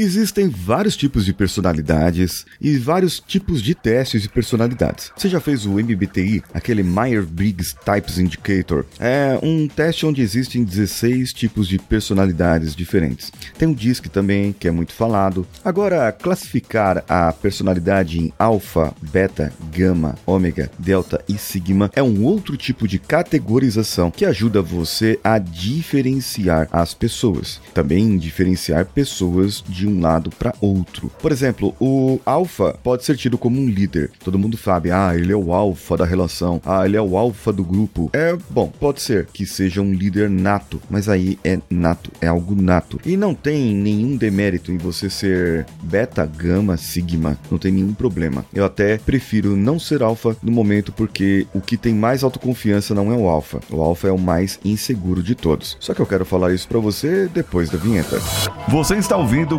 Existem vários tipos de personalidades e vários tipos de testes de personalidades. Você já fez o MBTI, aquele Myers-Briggs Types Indicator? É um teste onde existem 16 tipos de personalidades diferentes. Tem o DISC também, que é muito falado. Agora, classificar a personalidade em alfa, beta, gama, ômega, delta e sigma é um outro tipo de categorização que ajuda você a diferenciar as pessoas. Também diferenciar pessoas de um lado para outro. Por exemplo, o alfa pode ser tido como um líder. Todo mundo sabe, ah, ele é o alfa da relação, ah, ele é o alfa do grupo. É bom, pode ser que seja um líder nato, mas aí é nato, é algo nato. E não tem nenhum demérito em você ser beta, gama, sigma, não tem nenhum problema. Eu até prefiro não ser alfa no momento porque o que tem mais autoconfiança não é o alfa. O alfa é o mais inseguro de todos. Só que eu quero falar isso para você depois da vinheta. Você está ouvindo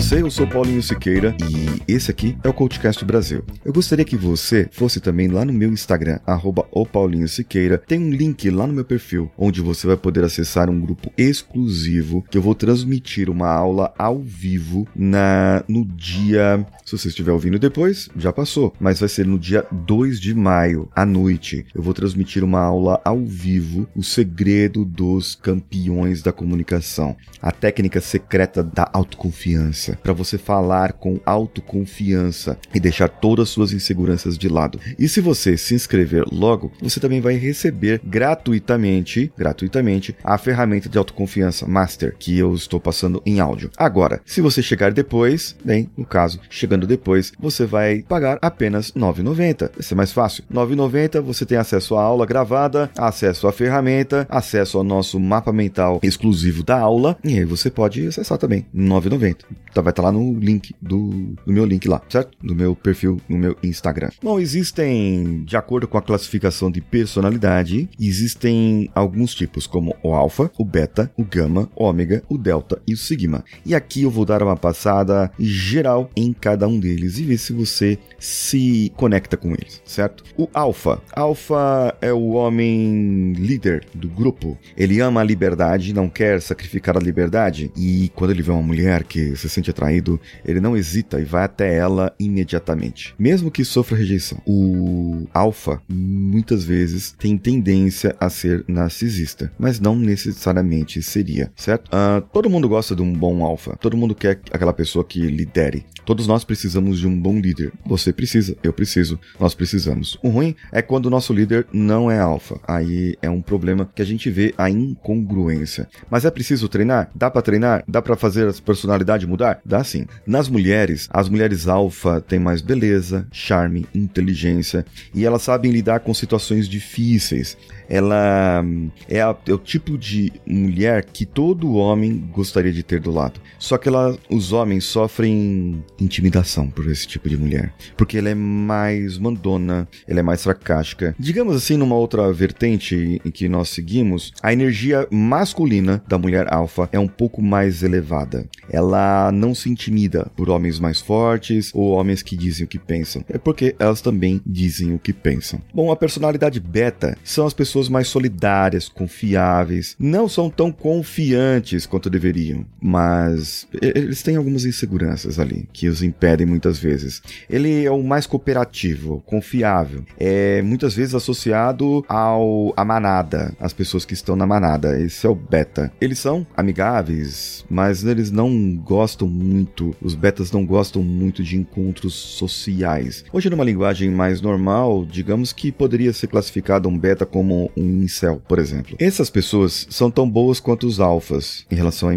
você, eu sou Paulinho Siqueira e esse aqui é o CoachCast Brasil. Eu gostaria que você fosse também lá no meu Instagram, arroba Siqueira. Tem um link lá no meu perfil, onde você vai poder acessar um grupo exclusivo que eu vou transmitir uma aula ao vivo na no dia... Se você estiver ouvindo depois, já passou, mas vai ser no dia 2 de maio, à noite. Eu vou transmitir uma aula ao vivo, o segredo dos campeões da comunicação, a técnica secreta da autoconfiança para você falar com autoconfiança e deixar todas as suas inseguranças de lado. E se você se inscrever logo, você também vai receber gratuitamente, gratuitamente, a ferramenta de autoconfiança Master que eu estou passando em áudio. Agora, se você chegar depois, bem, no caso, chegando depois, você vai pagar apenas R$ 9,90. Vai ser mais fácil. R$ 9,90 você tem acesso à aula gravada, acesso à ferramenta, acesso ao nosso mapa mental exclusivo da aula e aí você pode acessar também. R$ 9,90. Tá, vai estar tá lá no link do, do meu link lá, certo? Do meu perfil no meu Instagram. Bom, existem, de acordo com a classificação de personalidade, existem alguns tipos, como o alfa, o beta, o gama, o ômega, o delta e o sigma. E aqui eu vou dar uma passada geral em cada um deles e ver se você se conecta com eles, certo? O alfa. Alfa é o homem líder do grupo. Ele ama a liberdade, não quer sacrificar a liberdade. E quando ele vê uma mulher que se sente atraído, ele não hesita e vai até ela imediatamente, mesmo que sofra rejeição. O alfa muitas vezes tem tendência a ser narcisista, mas não necessariamente seria, certo? Uh, todo mundo gosta de um bom alfa, todo mundo quer aquela pessoa que lidere. Todos nós precisamos de um bom líder. Você precisa, eu preciso, nós precisamos. O ruim é quando o nosso líder não é alfa. Aí é um problema que a gente vê a incongruência. Mas é preciso treinar? Dá para treinar? Dá para fazer a personalidade mudar? Dá sim. Nas mulheres, as mulheres alfa têm mais beleza, charme, inteligência e elas sabem lidar com situações difíceis ela é, a, é, o tipo de mulher que todo homem gostaria de ter do lado. Só que ela, os homens sofrem intimidação por esse tipo de mulher, porque ela é mais mandona, ela é mais sarcástica. Digamos assim, numa outra vertente em que nós seguimos, a energia masculina da mulher alfa é um pouco mais elevada. Ela não se intimida por homens mais fortes ou homens que dizem o que pensam. É porque elas também dizem o que pensam. Bom, a personalidade beta são as pessoas mais solidárias, confiáveis, não são tão confiantes quanto deveriam, mas eles têm algumas inseguranças ali que os impedem muitas vezes. Ele é o mais cooperativo, confiável, é muitas vezes associado ao a manada, as pessoas que estão na manada. Esse é o beta. Eles são amigáveis, mas eles não gostam muito, os betas não gostam muito de encontros sociais. Hoje numa linguagem mais normal, digamos que poderia ser classificado um beta como um incel, por exemplo. Essas pessoas são tão boas quanto os alfas em relação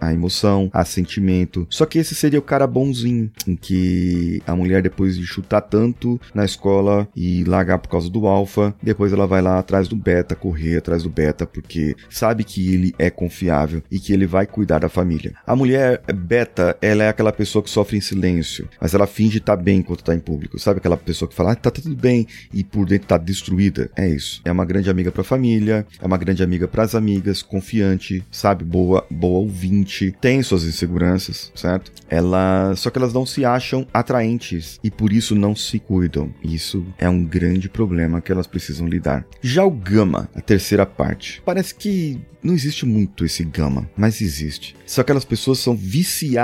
à emoção, a sentimento. Só que esse seria o cara bonzinho, em que a mulher, depois de chutar tanto na escola e largar por causa do alfa, depois ela vai lá atrás do beta, correr atrás do beta, porque sabe que ele é confiável e que ele vai cuidar da família. A mulher Beta, ela é aquela pessoa que sofre em silêncio, mas ela finge estar tá bem enquanto tá em público. Sabe aquela pessoa que fala, ah, tá tudo bem, e por dentro tá destruída? É isso. É uma grande amiga pra família, é uma grande amiga pras amigas, confiante, sabe? Boa, boa ouvinte, tem suas inseguranças, certo? Ela, só que elas não se acham atraentes e por isso não se cuidam. Isso é um grande problema que elas precisam lidar. Já o Gama, a terceira parte, parece que não existe muito esse gama, mas existe. Só aquelas pessoas são viciadas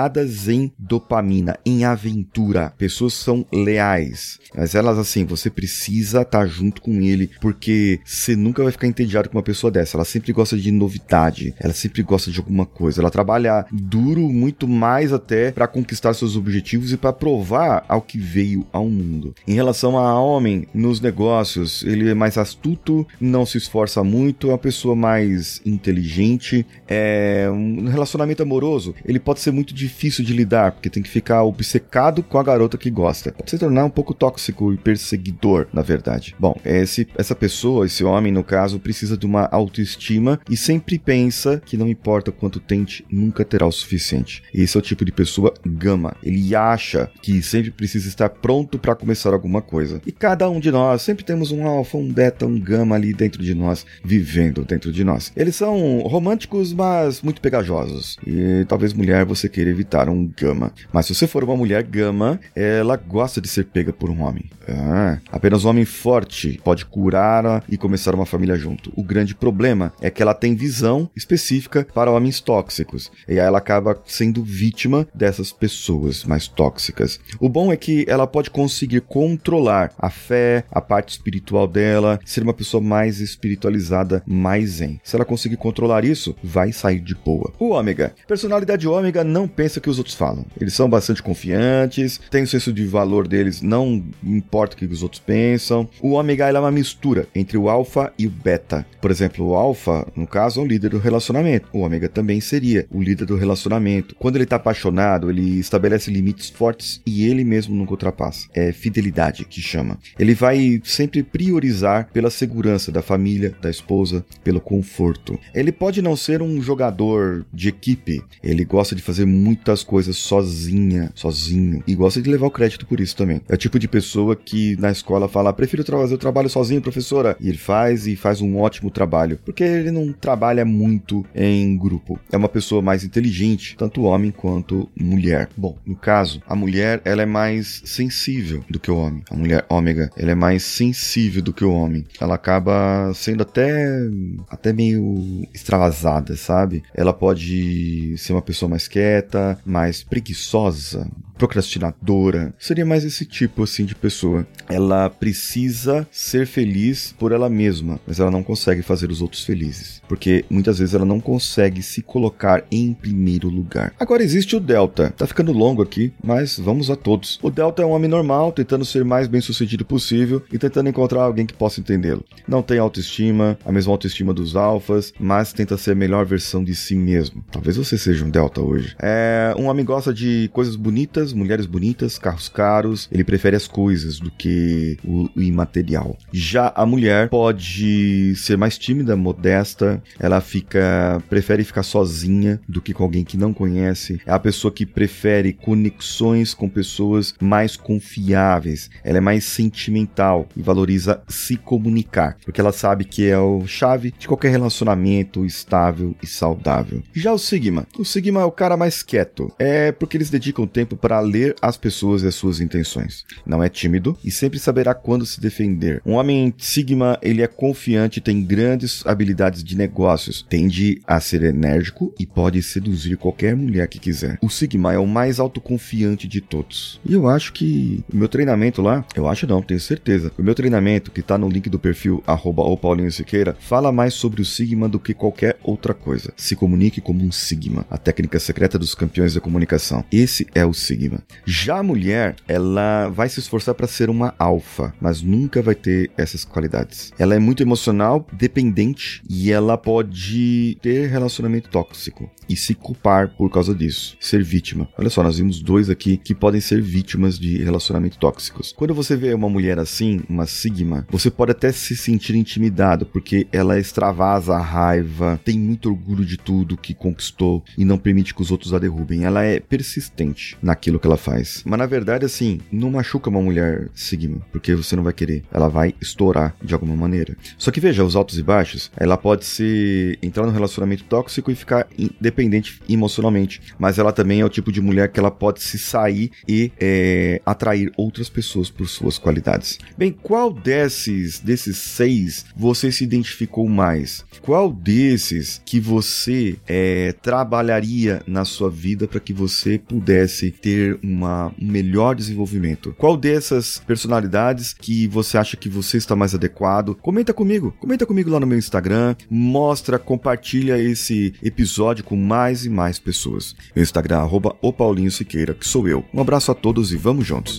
em dopamina, em aventura. Pessoas são leais. Mas elas, assim, você precisa estar tá junto com ele, porque você nunca vai ficar entediado com uma pessoa dessa. Ela sempre gosta de novidade, ela sempre gosta de alguma coisa. Ela trabalha duro, muito mais até para conquistar seus objetivos e para provar ao que veio ao mundo. Em relação a homem, nos negócios, ele é mais astuto, não se esforça muito, é uma pessoa mais inteligente. É, um relacionamento amoroso, ele pode ser muito difícil de lidar, porque tem que ficar obcecado com a garota que gosta. Pode se tornar um pouco tóxico e perseguidor, na verdade. Bom, esse, essa pessoa, esse homem, no caso, precisa de uma autoestima e sempre pensa que não importa quanto tente, nunca terá o suficiente. Esse é o tipo de pessoa gama. Ele acha que sempre precisa estar pronto para começar alguma coisa. E cada um de nós sempre temos um alfa, um beta, um gama ali dentro de nós, vivendo dentro de nós. Eles são românticos, mas muito pegajosos. E talvez mulher você queira evitar um gama. Mas se você for uma mulher gama, ela gosta de ser pega por um homem. Ah, apenas um homem forte pode curar e começar uma família junto. O grande problema é que ela tem visão específica para homens tóxicos. E aí ela acaba sendo vítima dessas pessoas mais tóxicas. O bom é que ela pode conseguir controlar a fé, a parte espiritual dela, ser uma pessoa mais espiritualizada, mais zen. Se ela conseguir controlar isso, vai sair de boa. O ômega. Personalidade ômega não pensa que os outros falam. Eles são bastante confiantes, tem o senso de valor deles, não importa o que os outros pensam. O ômega é uma mistura entre o alfa e o beta. Por exemplo, o alfa, no caso, é o líder do relacionamento. O ômega também seria o líder do relacionamento. Quando ele está apaixonado, ele estabelece limites fortes e ele mesmo nunca ultrapassa. É fidelidade que chama. Ele vai sempre priorizar pela segurança da família, da esposa, pelo conforto. Ele pode não ser um jogador de equipe, ele gosta de fazer muitas coisas sozinha, sozinho, e gosta de levar o crédito por isso também. É o tipo de pessoa que na escola fala: prefiro fazer o trabalho sozinho, professora, e ele faz e faz um ótimo trabalho, porque ele não trabalha muito em grupo. É uma pessoa mais inteligente, tanto homem quanto mulher. Bom, no caso, a mulher ela é mais sensível do que o homem. A mulher ômega, ela é mais sensível do que o homem. Ela acaba sendo até até meio extravasada, sabe? Ela pode ser uma pessoa mais quieta, mais preguiçosa, procrastinadora. Seria mais esse tipo assim de pessoa. Ela precisa ser feliz por ela mesma, mas ela não consegue fazer os outros felizes, porque muitas vezes ela não consegue se colocar em primeiro lugar. Agora existe o Delta. Tá ficando longo aqui, mas vamos a todos. O Delta é um homem normal, tentando ser mais bem-sucedido possível e tentando encontrar alguém que possa entendê-lo. Não tem autoestima, a mesma autoestima dos alfas, mas tenta ser a melhor versão de si mesmo. Talvez você seja um Delta hoje. É um homem gosta de coisas bonitas, mulheres bonitas, carros caros. Ele prefere as coisas do que o, o imaterial. Já a mulher pode ser mais tímida, modesta. Ela fica prefere ficar sozinha do que com alguém que não conhece. É a pessoa que prefere conexões com pessoas mais confiáveis. Ela é mais sentimental e valoriza se comunicar, porque ela sabe que é o chave de qualquer relacionamento estável e saudável. Já o Sigma, o Sigma é o cara mais quieto. É porque eles dedicam tempo para ler as pessoas e as suas intenções. Não é tímido e sempre saberá quando se defender. Um homem Sigma, ele é confiante, tem grandes habilidades de negócios, tende a ser enérgico e pode seduzir qualquer mulher que quiser. O Sigma é o mais autoconfiante de todos. E eu acho que o meu treinamento lá, eu acho não, tenho certeza. O meu treinamento, que tá no link do perfil arroba o Paulinho Siqueira, fala mais sobre o Sigma do que qualquer outra coisa. Se comunique como um Sigma, a técnica secreta dos campeões da comunicação. Esse é o Sigma. Já a mulher, ela vai se esforçar para ser uma alfa, mas nunca vai ter essas qualidades. Ela é muito emocional, dependente e ela pode ter relacionamento tóxico e se culpar por causa disso, ser vítima. Olha só, nós vimos dois aqui que podem ser vítimas de relacionamento tóxicos. Quando você vê uma mulher assim, uma sigma, você pode até se sentir intimidado porque ela extravasa a raiva, tem muito orgulho de tudo que conquistou e não permite que os outros a. Ela é persistente naquilo que ela faz. Mas na verdade, assim, não machuca uma mulher Sigma, porque você não vai querer. Ela vai estourar de alguma maneira. Só que veja, os altos e baixos, ela pode se entrar num relacionamento tóxico e ficar independente emocionalmente. Mas ela também é o tipo de mulher que ela pode se sair e é, atrair outras pessoas por suas qualidades. Bem, qual desses, desses seis você se identificou mais? Qual desses que você é, trabalharia na sua vida para que você pudesse ter uma, um melhor desenvolvimento? Qual dessas personalidades que você acha que você está mais adequado? Comenta comigo, comenta comigo lá no meu Instagram, mostra, compartilha esse episódio com mais e mais pessoas. Meu Instagram, arroba o Paulinho Siqueira, que sou eu. Um abraço a todos e vamos juntos.